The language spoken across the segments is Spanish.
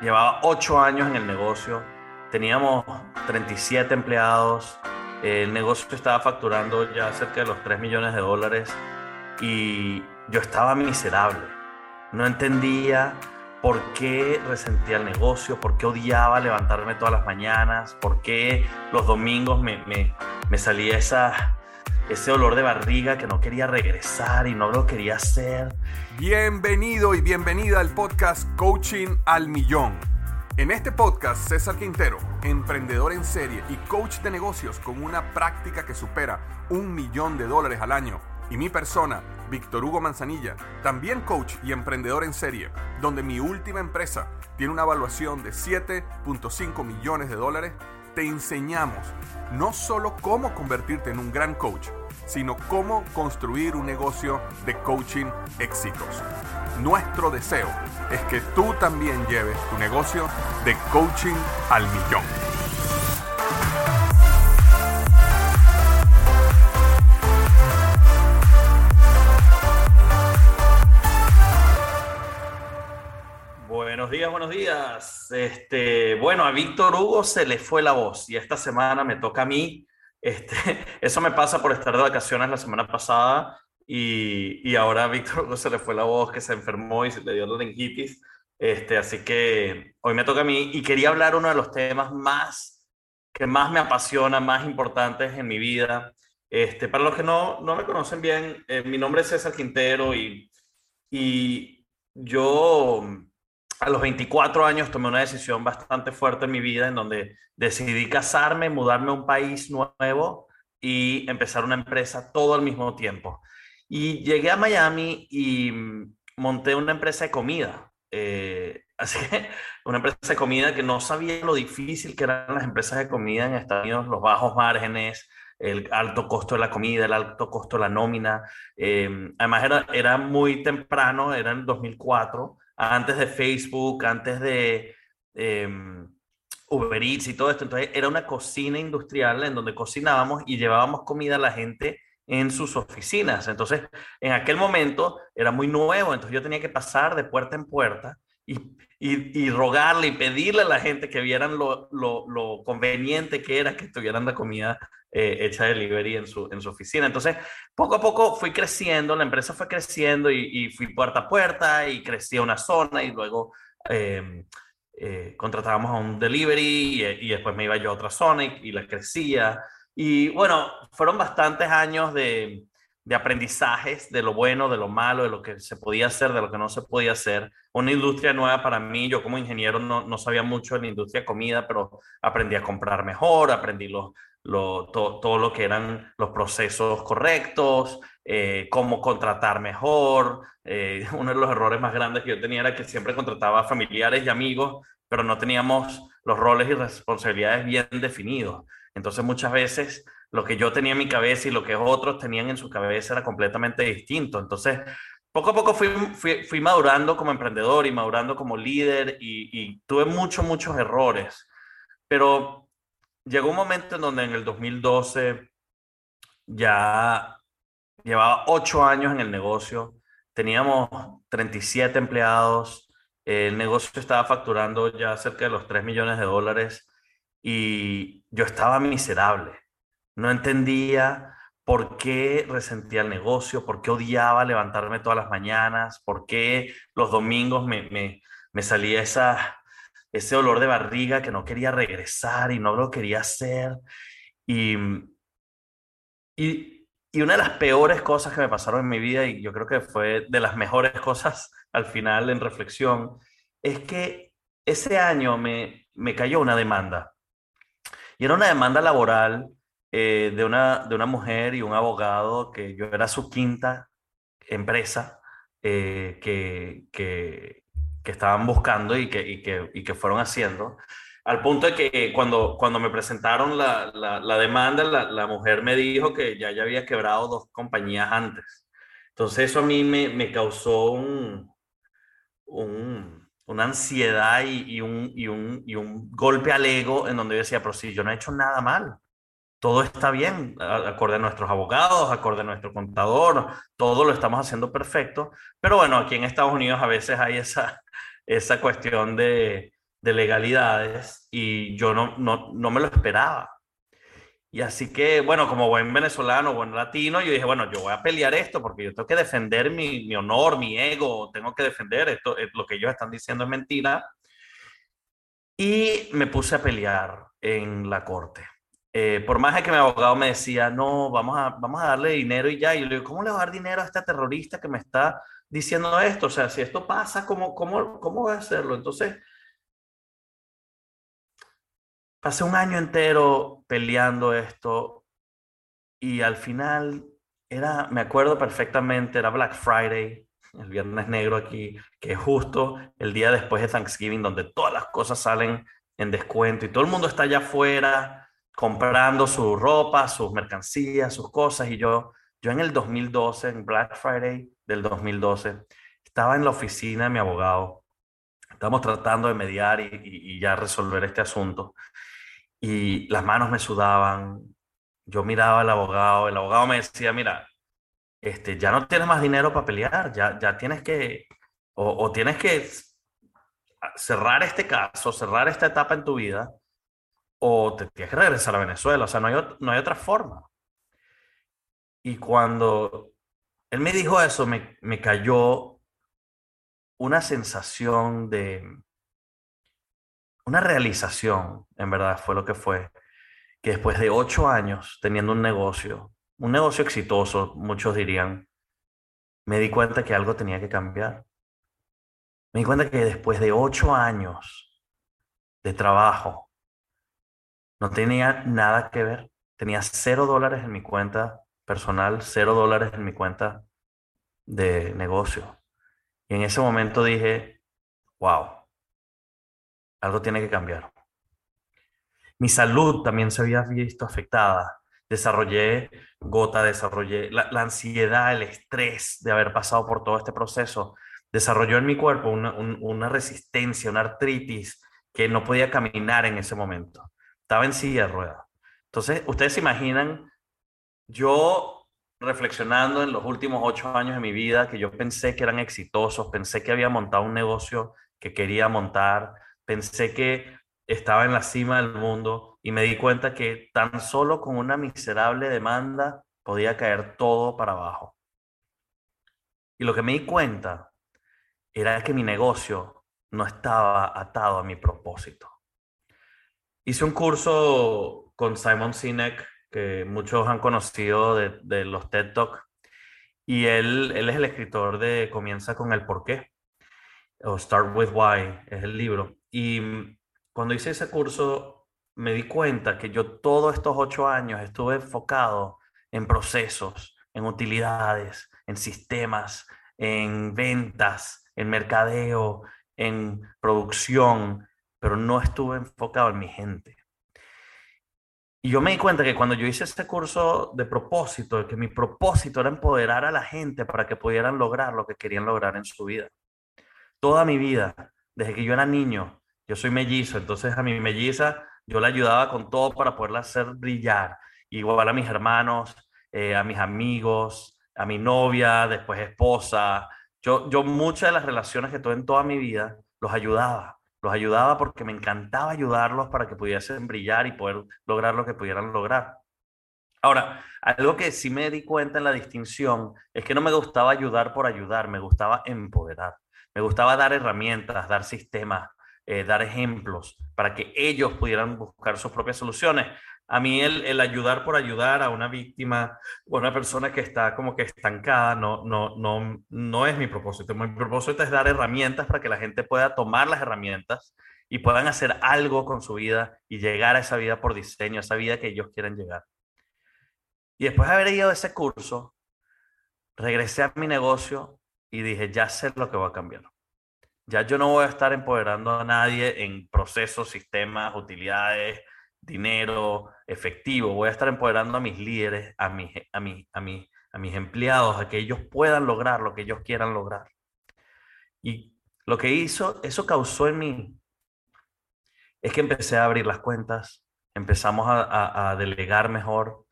Llevaba ocho años en el negocio. Teníamos 37 empleados. El negocio estaba facturando ya cerca de los 3 millones de dólares. Y yo estaba miserable. No entendía por qué resentía el negocio, por qué odiaba levantarme todas las mañanas, por qué los domingos me, me, me salía esa, ese olor de barriga que no quería regresar y no lo quería hacer. Bienvenido y bienvenida al podcast Coaching al Millón. En este podcast, César Quintero, emprendedor en serie y coach de negocios con una práctica que supera un millón de dólares al año, y mi persona, Víctor Hugo Manzanilla, también coach y emprendedor en serie, donde mi última empresa tiene una evaluación de 7.5 millones de dólares, te enseñamos no solo cómo convertirte en un gran coach, sino cómo construir un negocio de coaching exitoso. Nuestro deseo es que tú también lleves tu negocio de coaching al millón. Buenos días, buenos días. Este, bueno, a Víctor Hugo se le fue la voz y esta semana me toca a mí. Este, eso me pasa por estar de vacaciones la semana pasada y, y ahora a Víctor se le fue la voz, que se enfermó y se le dio la lenguitis. Este, así que hoy me toca a mí y quería hablar uno de los temas más que más me apasiona, más importantes en mi vida. Este, para los que no, no me conocen bien, eh, mi nombre es César Quintero y, y yo a los 24 años tomé una decisión bastante fuerte en mi vida en donde decidí casarme, mudarme a un país nuevo y empezar una empresa todo al mismo tiempo. Y llegué a Miami y monté una empresa de comida. Eh, así que una empresa de comida que no sabía lo difícil que eran las empresas de comida en Estados Unidos, los bajos márgenes, el alto costo de la comida, el alto costo de la nómina. Eh, además era, era muy temprano, era en 2004 antes de Facebook, antes de em, Uber Eats y todo esto. Entonces era una cocina industrial en donde cocinábamos y llevábamos comida a la gente en sus oficinas. Entonces, en aquel momento era muy nuevo, entonces yo tenía que pasar de puerta en puerta y, y, y rogarle y pedirle a la gente que vieran lo, lo, lo conveniente que era que estuvieran la comida eh, hecha delivery en su, en su oficina. Entonces, poco a poco fui creciendo, la empresa fue creciendo y, y fui puerta a puerta y crecía una zona y luego eh, eh, contratábamos a un delivery y, y, después me iba yo a otra zona y, y la crecía. Y bueno, fueron bastantes años de, de aprendizajes de lo bueno, de lo malo, de lo que se podía hacer, de lo que no se podía hacer. Una industria nueva para mí, yo como ingeniero no, no sabía mucho de la industria de comida, pero aprendí a comprar mejor, aprendí los, lo, to, todo lo que eran los procesos correctos, eh, cómo contratar mejor. Eh, uno de los errores más grandes que yo tenía era que siempre contrataba familiares y amigos, pero no teníamos los roles y responsabilidades bien definidos. Entonces muchas veces lo que yo tenía en mi cabeza y lo que otros tenían en su cabeza era completamente distinto. Entonces, poco a poco fui, fui, fui madurando como emprendedor y madurando como líder y, y tuve muchos, muchos errores. Pero llegó un momento en donde en el 2012 ya llevaba ocho años en el negocio, teníamos 37 empleados, el negocio estaba facturando ya cerca de los 3 millones de dólares y yo estaba miserable. No entendía por qué resentía el negocio, por qué odiaba levantarme todas las mañanas, por qué los domingos me, me, me salía esa, ese olor de barriga que no quería regresar y no lo quería hacer. Y, y, y, una de las peores cosas que me pasaron en mi vida, y yo creo que fue de las mejores cosas al final en reflexión, es que ese año me, me cayó una demanda. Y era una demanda laboral eh, de, una, de una mujer y un abogado que yo era su quinta empresa eh, que, que, que, estaban buscando y que, y que, y que fueron haciendo. Al punto de que cuando, cuando me presentaron la, la, demanda, la, la, mujer me dijo que ya, ya había quebrado dos compañías antes. Entonces eso a mí me, me causó un, un, una ansiedad y, y, un, y, un, y un golpe al ego en donde yo decía, pero si yo no he hecho nada mal, todo está bien, acorde a nuestros abogados, acorde a nuestro contador, todo lo estamos haciendo perfecto, pero bueno, aquí en Estados Unidos a veces hay esa, esa cuestión de, de legalidades y yo no, no, no me lo esperaba. Y así que, bueno, como buen venezolano, buen latino, yo dije, bueno, yo voy a pelear esto porque yo tengo que defender mi, mi honor, mi ego, tengo que defender esto, eh, lo que ellos están diciendo es mentira. Y me puse a pelear en la corte. Eh, por más de que mi abogado me decía, no, vamos a, vamos a darle dinero y ya, y yo le digo, ¿cómo le voy a dar dinero a este terrorista que me está diciendo esto? O sea, si esto pasa, ¿cómo, cómo, cómo voy a hacerlo? Entonces, pasé un año entero peleando esto y al final era, me acuerdo perfectamente, era Black Friday, el viernes negro aquí, que es justo el día después de Thanksgiving, donde todas las cosas salen en descuento y todo el mundo está allá afuera comprando su ropa, sus mercancías, sus cosas. Y yo, yo en el 2012, en Black Friday del 2012, estaba en la oficina de mi abogado. Estamos tratando de mediar y, ya resolver este asunto y las manos me sudaban. Yo miraba al abogado, el abogado me decía, mira, este, ya no tienes más dinero para pelear, ya, ya tienes que, o tienes que cerrar este caso, cerrar esta etapa en tu vida, o te tienes que regresar a Venezuela, o sea, no hay, no hay otra forma. Y cuando él me dijo eso, me, me cayó una sensación de, una realización, en verdad, fue lo que fue, que después de ocho años teniendo un negocio, un negocio exitoso, muchos dirían, me di cuenta que algo tenía que cambiar. Me di cuenta que después de ocho años de trabajo, no tenía nada que ver. Tenía cero dólares en mi cuenta personal, cero dólares en mi cuenta de negocio. Y en ese momento dije, wow, algo tiene que cambiar. Mi salud también se había visto afectada. Desarrollé gota, desarrollé la, ansiedad, el estrés de haber pasado por todo este proceso. Desarrolló en mi cuerpo una, un, una resistencia, una artritis que no podía caminar en ese momento. Estaba en silla de ruedas. Entonces, ustedes se imaginan, yo reflexionando en los últimos ocho años de mi vida, que yo pensé que eran exitosos, pensé que había montado un negocio que quería montar, pensé que estaba en la cima del mundo y me di cuenta que tan solo con una miserable demanda podía caer todo para abajo. Y lo que me di cuenta era que mi negocio no estaba atado a mi propósito. Hice un curso con Simon Sinek, que muchos han conocido de, los TED Talk, y él, él es el escritor de Comienza con el porqué, o Start with Why, es el libro. Y cuando hice ese curso, me di cuenta que yo todos estos ocho años estuve enfocado en procesos, en utilidades, en sistemas, en ventas, en mercadeo, en producción, pero no estuve enfocado en mi gente. Y yo me di cuenta que cuando yo hice este curso de propósito, que mi propósito era empoderar a la gente para que pudieran lograr lo que querían lograr en su vida. Toda mi vida, desde que yo era niño, yo soy mellizo, entonces a mi melliza yo la ayudaba con todo para poderla hacer brillar. Igual a mis hermanos, eh, a mis amigos, a mi novia, después esposa. Yo, yo muchas de las relaciones que tuve en toda mi vida los ayudaba. Los ayudaba porque me encantaba ayudarlos para que pudiesen brillar y poder lograr lo que pudieran lograr. Ahora, algo que sí me di cuenta en la distinción es que no me gustaba ayudar por ayudar, me gustaba empoderar. Me gustaba dar herramientas, dar sistemas, eh, dar ejemplos para que ellos pudieran buscar sus propias soluciones. A mí el, ayudar por ayudar a una víctima o a una persona que está como que estancada no, no, no, no es mi propósito. Mi propósito es dar herramientas para que la gente pueda tomar las herramientas y puedan hacer algo con su vida y llegar a esa vida por diseño, a esa vida que ellos quieren llegar. Y después de haber ido a ese curso, regresé a mi negocio y dije, ya sé lo que va a cambiar. Ya yo no voy a estar empoderando a nadie en procesos, sistemas, utilidades, dinero, efectivo. Voy a estar empoderando a mis líderes, a mis, a mis, a a mis empleados, a que ellos puedan lograr lo que ellos quieran lograr. Y lo que hizo, eso causó en mí, es que empecé a abrir las cuentas, empezamos a, a delegar mejor,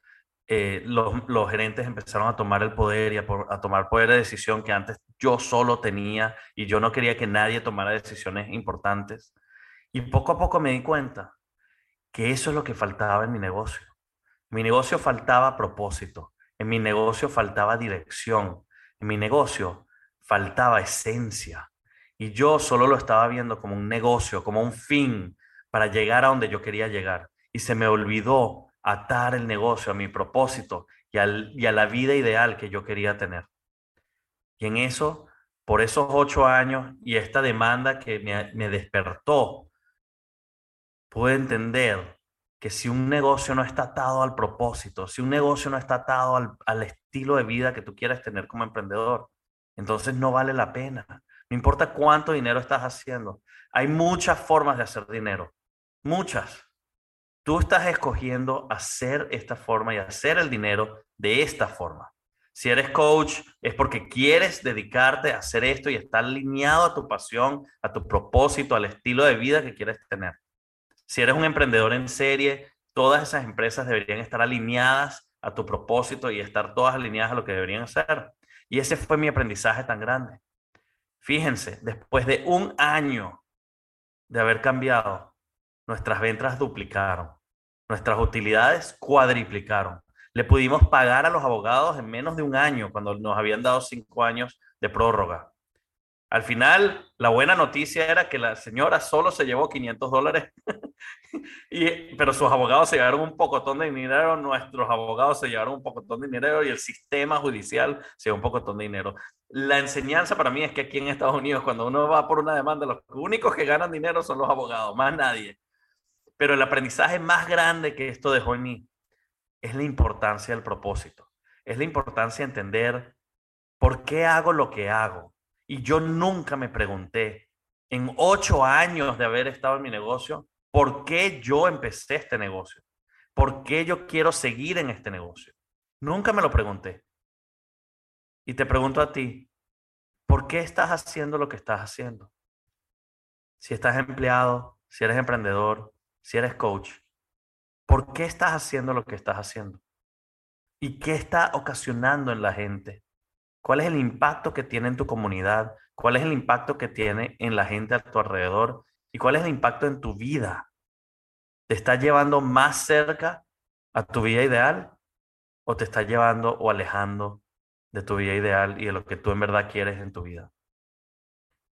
eh, los, gerentes empezaron a tomar el poder y a, a, tomar poder de decisión que antes yo solo tenía y yo no quería que nadie tomara decisiones importantes. Y poco a poco me di cuenta que eso es lo que faltaba en mi negocio. mi negocio faltaba propósito, en mi negocio faltaba dirección, en mi negocio faltaba esencia. Y yo solo lo estaba viendo como un negocio, como un fin para llegar a donde yo quería llegar. Y se me olvidó atar el negocio a mi propósito y, a la vida ideal que yo quería tener. Y en eso, por esos ocho años y esta demanda que me, despertó, pude entender que si un negocio no está atado al propósito, si un negocio no está atado al, al estilo de vida que tú quieres tener como emprendedor, entonces no vale la pena. No importa cuánto dinero estás haciendo. Hay muchas formas de hacer dinero. Muchas. Tú estás escogiendo hacer esta forma y hacer el dinero de esta forma. Si eres coach, es porque quieres dedicarte a hacer esto y está alineado a tu pasión, a tu propósito, al estilo de vida que quieres tener. Si eres un emprendedor en serie, todas esas empresas deberían estar alineadas a tu propósito y estar todas alineadas a lo que deberían hacer. Y ese fue mi aprendizaje tan grande. Fíjense, después de un año de haber cambiado, nuestras ventas duplicaron. Nuestras utilidades cuadriplicaron. Le pudimos pagar a los abogados en menos de un año cuando nos habían dado cinco años de prórroga. Al final, la buena noticia era que la señora solo se llevó 500 dólares, y, pero sus abogados se llevaron un pocotón de dinero, nuestros abogados se llevaron un pocotón de dinero y el sistema judicial se llevó un pocotón de dinero. La enseñanza para mí es que aquí en Estados Unidos, cuando uno va por una demanda, los únicos que ganan dinero son los abogados, más nadie. Pero el aprendizaje más grande que esto dejó en mí es la importancia del propósito. Es la importancia de entender por qué hago lo que hago. Y yo nunca me pregunté, en ocho años de haber estado en mi negocio, ¿por qué yo empecé este negocio? ¿Por qué yo quiero seguir en este negocio? Nunca me lo pregunté. Y te pregunto a ti, ¿por qué estás haciendo lo que estás haciendo? Si estás empleado, si eres emprendedor, si eres coach, ¿por qué estás haciendo lo que estás haciendo? ¿Y qué está ocasionando en la gente? ¿Cuál es el impacto que tiene en tu comunidad? ¿Cuál es el impacto que tiene en la gente a tu alrededor? ¿Y cuál es el impacto en tu vida? ¿Te está llevando más cerca a tu vida ideal o te está llevando o alejando de tu vida ideal y de lo que tú en verdad quieres en tu vida?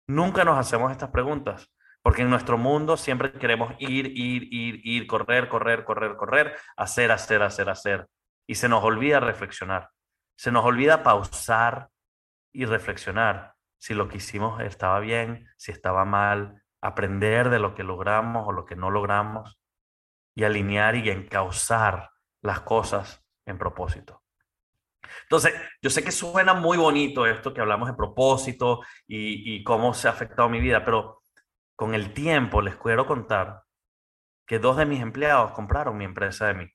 Nunca nos hacemos estas preguntas. Porque en nuestro mundo siempre queremos ir, ir, ir, ir, correr, correr, correr, correr, hacer, hacer, hacer, hacer. Y se nos olvida reflexionar. Se nos olvida pausar y reflexionar si lo que hicimos estaba bien, si estaba mal, aprender de lo que logramos o lo que no logramos y alinear y encauzar las cosas en propósito. Entonces, yo sé que suena muy bonito esto que hablamos de propósito y, y cómo se ha afectado mi vida, pero con el tiempo les quiero contar que dos de mis empleados compraron mi empresa de mí.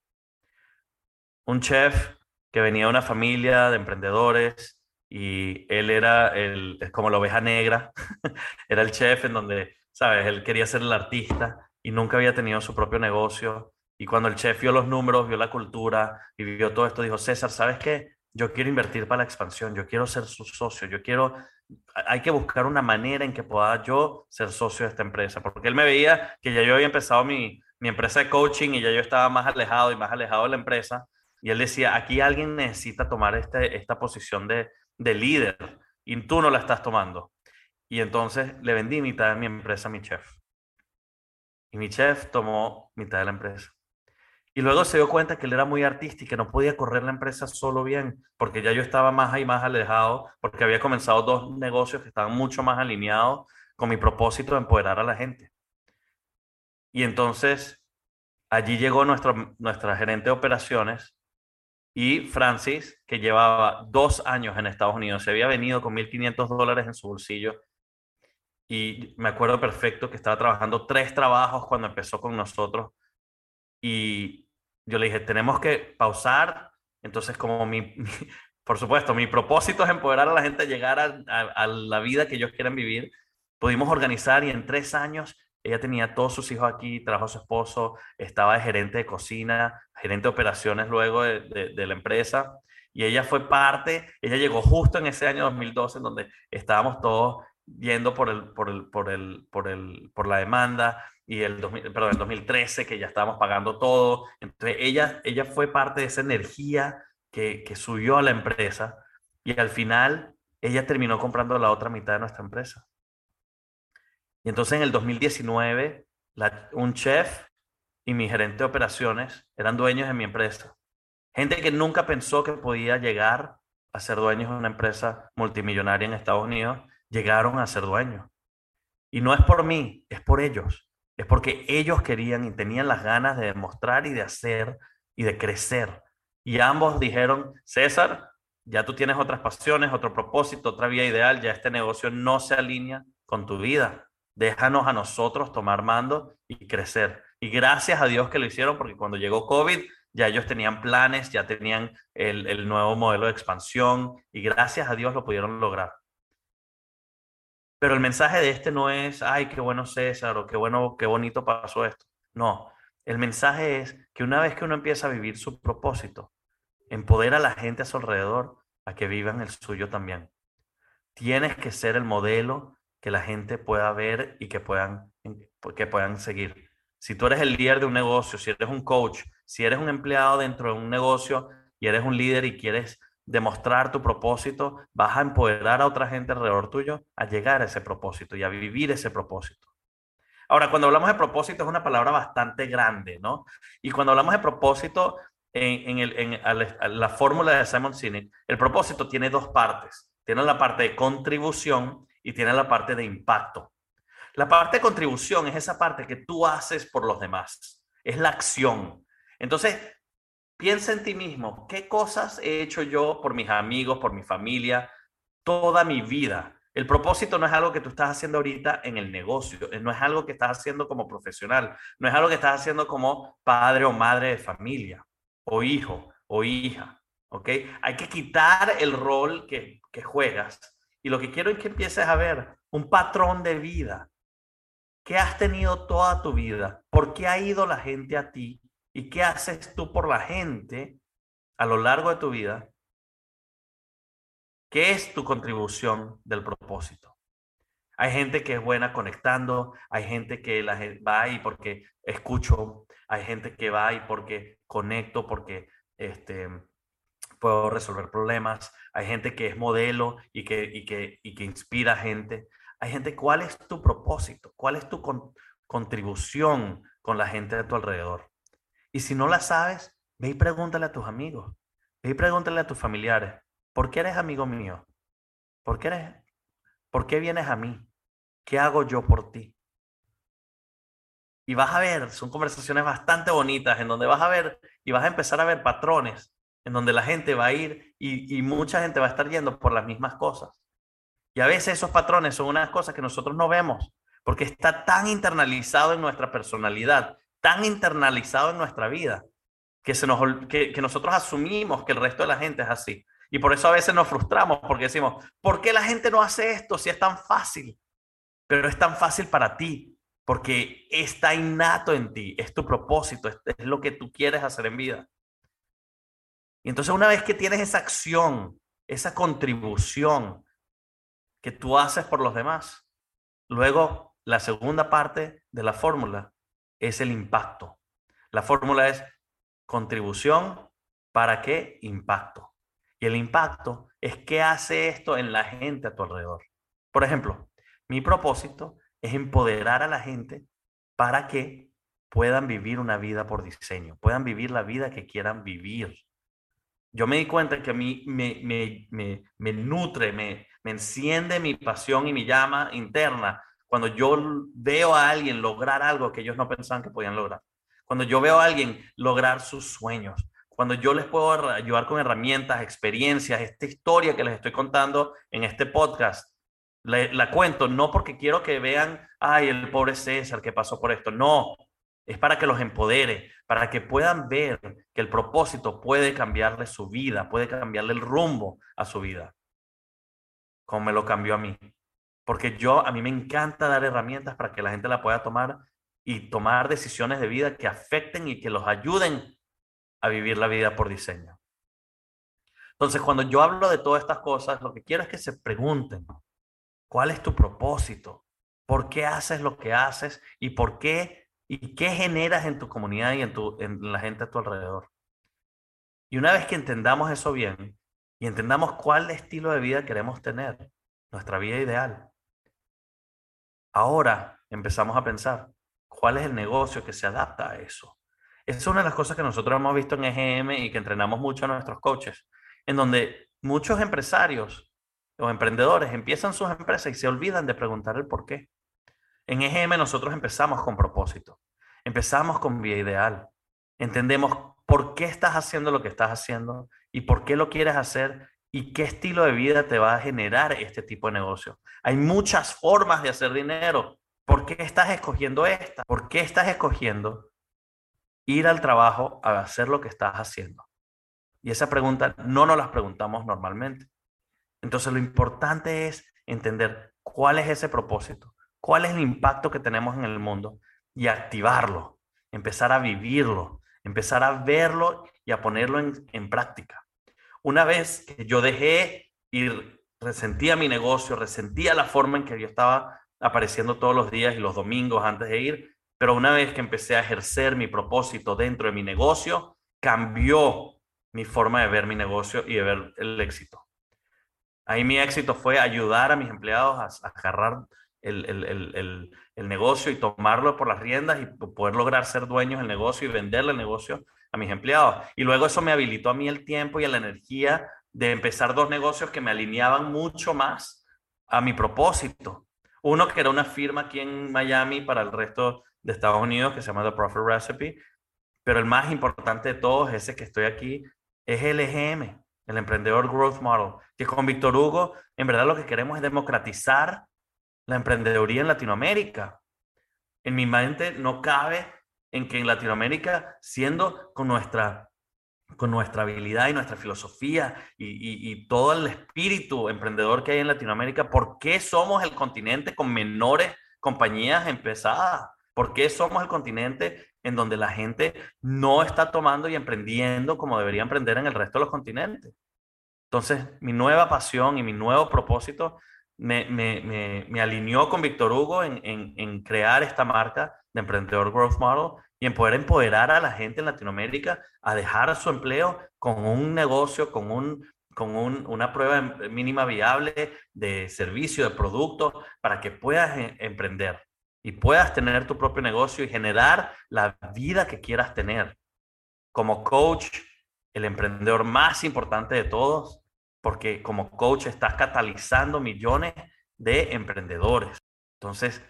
Un chef que venía de una familia de emprendedores y él era el, como la oveja negra, era el chef en donde, sabes, él quería ser el artista y nunca había tenido su propio negocio. Y cuando el chef vio los números, vio la cultura y vio todo esto, dijo, César, ¿sabes qué? Yo quiero invertir para la expansión, yo quiero ser su socio, yo quiero hay que buscar una manera en que pueda yo ser socio de esta empresa, porque él me veía que ya yo había empezado mi, mi empresa de coaching y ya yo estaba más alejado y más alejado de la empresa, y él decía, aquí alguien necesita tomar este, esta posición de, de líder y tú no la estás tomando. Y entonces le vendí mitad de mi empresa a mi chef. Y mi chef tomó mitad de la empresa. Y luego se dio cuenta que él era muy artista y que no podía correr la empresa solo bien, porque ya yo estaba más y más alejado, porque había comenzado dos negocios que estaban mucho más alineados con mi propósito de empoderar a la gente. Y entonces allí llegó nuestro, nuestra gerente de operaciones y Francis, que llevaba dos años en Estados Unidos, se había venido con 1.500 dólares en su bolsillo. Y me acuerdo perfecto que estaba trabajando tres trabajos cuando empezó con nosotros. Y yo le dije, tenemos que pausar. Entonces, como mi, por supuesto, mi propósito es empoderar a la gente a llegar a, a, la vida que ellos quieran vivir, pudimos organizar y en tres años ella tenía todos sus hijos aquí, trabajó su esposo, estaba de gerente de cocina, gerente de operaciones luego de la empresa. Y ella fue parte, ella llegó justo en ese año 2012 en donde estábamos todos yendo por, el, por, el, por, el, por, el, por la demanda y el, 2000, perdón, el 2013 que ya estábamos pagando todo. Entonces ella, ella fue parte de esa energía que, que subió a la empresa y al final ella terminó comprando la otra mitad de nuestra empresa. Y entonces en el 2019 la, un chef y mi gerente de operaciones eran dueños de mi empresa. Gente que nunca pensó que podía llegar a ser dueños de una empresa multimillonaria en Estados Unidos llegaron a ser dueños. Y no es por mí, es por ellos. Es porque ellos querían y tenían las ganas de demostrar y de hacer y de crecer. Y ambos dijeron, César, ya tú tienes otras pasiones, otro propósito, otra vía ideal, ya este negocio no se alinea con tu vida. Déjanos a nosotros tomar mando y crecer. Y gracias a Dios que lo hicieron, porque cuando llegó COVID, ya ellos tenían planes, ya tenían el, el nuevo modelo de expansión y gracias a Dios lo pudieron lograr. Pero el mensaje de este no es, ay, qué bueno César o qué bueno, qué bonito pasó esto. No, el mensaje es que una vez que uno empieza a vivir su propósito, empodera a la gente a su alrededor a que vivan el suyo también. Tienes que ser el modelo que la gente pueda ver y que puedan, que puedan seguir. Si tú eres el líder de un negocio, si eres un coach, si eres un empleado dentro de un negocio y eres un líder y quieres demostrar tu propósito, vas a empoderar a otra gente alrededor tuyo a llegar a ese propósito y a vivir ese propósito. Ahora, cuando hablamos de propósito es una palabra bastante grande, ¿no? Y cuando hablamos de propósito, en, en, la fórmula de Simon Sinek, el propósito tiene dos partes. Tiene la parte de contribución y tiene la parte de impacto. La parte de contribución es esa parte que tú haces por los demás, es la acción. Entonces, Piensa en ti mismo, ¿qué cosas he hecho yo por mis amigos, por mi familia, toda mi vida? El propósito no es algo que tú estás haciendo ahorita en el negocio, no es algo que estás haciendo como profesional, no es algo que estás haciendo como padre o madre de familia, o hijo o hija, ¿ok? Hay que quitar el rol que, que juegas y lo que quiero es que empieces a ver un patrón de vida. ¿Qué has tenido toda tu vida? ¿Por qué ha ido la gente a ti? ¿Y qué haces tú por la gente a lo largo de tu vida? ¿Qué es tu contribución del propósito? Hay gente que es buena conectando, hay gente que la, va ahí porque escucho, hay gente que va ahí porque conecto, porque este, puedo resolver problemas, hay gente que es modelo y que, y que, y que inspira gente. Hay gente, ¿cuál es tu propósito? ¿Cuál es tu contribución con la gente de tu alrededor? Y si no la sabes, ve y pregúntale a tus amigos, ve y pregúntale a tus familiares, ¿por qué eres amigo mío? ¿Por qué eres? ¿Por qué vienes a mí? ¿Qué hago yo por ti? Y vas a ver, son conversaciones bastante bonitas en donde vas a ver y vas a empezar a ver patrones en donde la gente va a ir y, y mucha gente va a estar yendo por las mismas cosas. Y a veces esos patrones son unas cosas que nosotros no vemos porque está tan internalizado en nuestra personalidad tan internalizado en nuestra vida que, se nos, que, nosotros asumimos que el resto de la gente es así. Y por eso a veces nos frustramos porque decimos, ¿por qué la gente no hace esto si es tan fácil? Pero es tan fácil para ti, porque está innato en ti, es tu propósito, es, es lo que tú quieres hacer en vida. Y entonces una vez que tienes esa acción, esa contribución que tú haces por los demás, luego la segunda parte de la fórmula es el impacto. La fórmula es contribución para qué impacto. Y el impacto es qué hace esto en la gente a tu alrededor. Por ejemplo, mi propósito es empoderar a la gente para que puedan vivir una vida por diseño, puedan vivir la vida que quieran vivir. Yo me di cuenta que a mí me, me, me, me nutre, me, me enciende mi pasión y mi llama interna cuando yo veo a alguien lograr algo que ellos no pensaban que podían lograr. Cuando yo veo a alguien lograr sus sueños. cuando yo les puedo ayudar con herramientas, experiencias, esta historia que les estoy contando en este podcast, la, cuento no porque quiero que vean, ay, el pobre César que pasó por esto, no, es para que los empodere, para que puedan ver que el propósito puede cambiarle su vida, puede cambiarle el rumbo a su vida, como me lo cambió a mí. Porque yo, a mí me encanta dar herramientas para que la gente la pueda tomar y tomar decisiones de vida que afecten y que los ayuden a vivir la vida por diseño. Entonces, cuando yo hablo de todas estas cosas, lo que quiero es que se pregunten, ¿cuál es tu propósito? ¿Por qué haces lo que haces? ¿Y por qué? ¿Y qué generas en tu comunidad y en, tu, en la gente a tu alrededor? Y una vez que entendamos eso bien y entendamos cuál estilo de vida queremos tener, nuestra vida ideal, ahora empezamos a pensar, ¿cuál es el negocio que se adapta a eso? Es una de las cosas que nosotros hemos visto en EGM y que entrenamos mucho a nuestros coaches, en donde muchos empresarios o emprendedores empiezan sus empresas y se olvidan de preguntar el por qué. En EGM nosotros empezamos con propósito, empezamos con vía ideal, entendemos por qué estás haciendo lo que estás haciendo y por qué lo quieres hacer y qué estilo de vida te va a generar este tipo de negocio. Hay muchas formas de hacer dinero. ¿Por qué estás escogiendo esta? ¿Por qué estás escogiendo ir al trabajo a hacer lo que estás haciendo? Y esa pregunta no nos las preguntamos normalmente. Entonces lo importante es entender cuál es ese propósito, cuál es el impacto que tenemos en el mundo y activarlo, empezar a vivirlo, empezar a verlo y a ponerlo en, en práctica. Una vez que yo dejé ir, resentía mi negocio, resentía la forma en que yo estaba apareciendo todos los días y los domingos antes de ir, pero una vez que empecé a ejercer mi propósito dentro de mi negocio, cambió mi forma de ver mi negocio y de ver el éxito. Ahí mi éxito fue ayudar a mis empleados a, agarrar el, el, el, negocio y tomarlo por las riendas y poder lograr ser dueños del negocio y venderle el negocio a mis empleados. Y luego eso me habilitó a mí el tiempo y la energía de empezar dos negocios que me alineaban mucho más a mi propósito. Uno que era una firma aquí en Miami para el resto de Estados Unidos que se llama The Profit Recipe, pero el más importante de todos, ese que estoy aquí, es el EGM, el Emprendedor Growth Model, que con Víctor Hugo, en verdad lo que queremos es democratizar la emprendeduría en Latinoamérica. En mi mente no cabe en que en Latinoamérica, siendo con nuestra, con nuestra habilidad y nuestra filosofía y, todo el espíritu emprendedor que hay en Latinoamérica, ¿por qué somos el continente con menores compañías empezadas? ¿Por qué somos el continente en donde la gente no está tomando y emprendiendo como debería emprender en el resto de los continentes? Entonces, mi nueva pasión y mi nuevo propósito me, me, alineó con Víctor Hugo en, en, crear esta marca de Emprendedor Growth Model y en poder empoderar a la gente en Latinoamérica a dejar su empleo con un negocio, con, un, con un, una prueba mínima viable de servicio, de producto, para que puedas eh, emprender y puedas tener tu propio negocio y generar la vida que quieras tener. Como coach, el emprendedor más importante de todos, porque como coach estás catalizando millones de emprendedores. Entonces,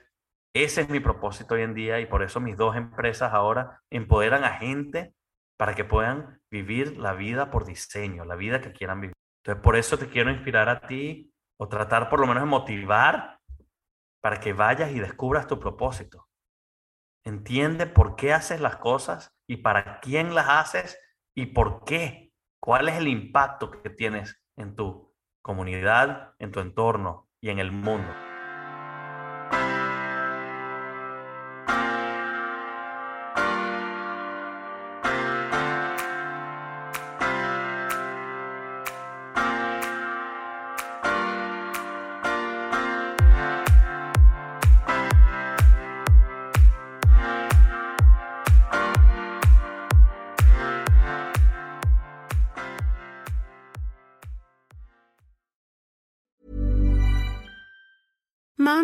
ese es mi propósito hoy en día y por eso mis dos empresas ahora empoderan a gente para que puedan vivir la vida por diseño, la vida que quieran vivir. Entonces, por eso te quiero inspirar a ti o tratar por lo menos de motivar para que vayas y descubras tu propósito. Entiende por qué haces las cosas y para quién las haces y por qué. ¿Cuál es el impacto que tienes en tu comunidad, en tu entorno y en el mundo?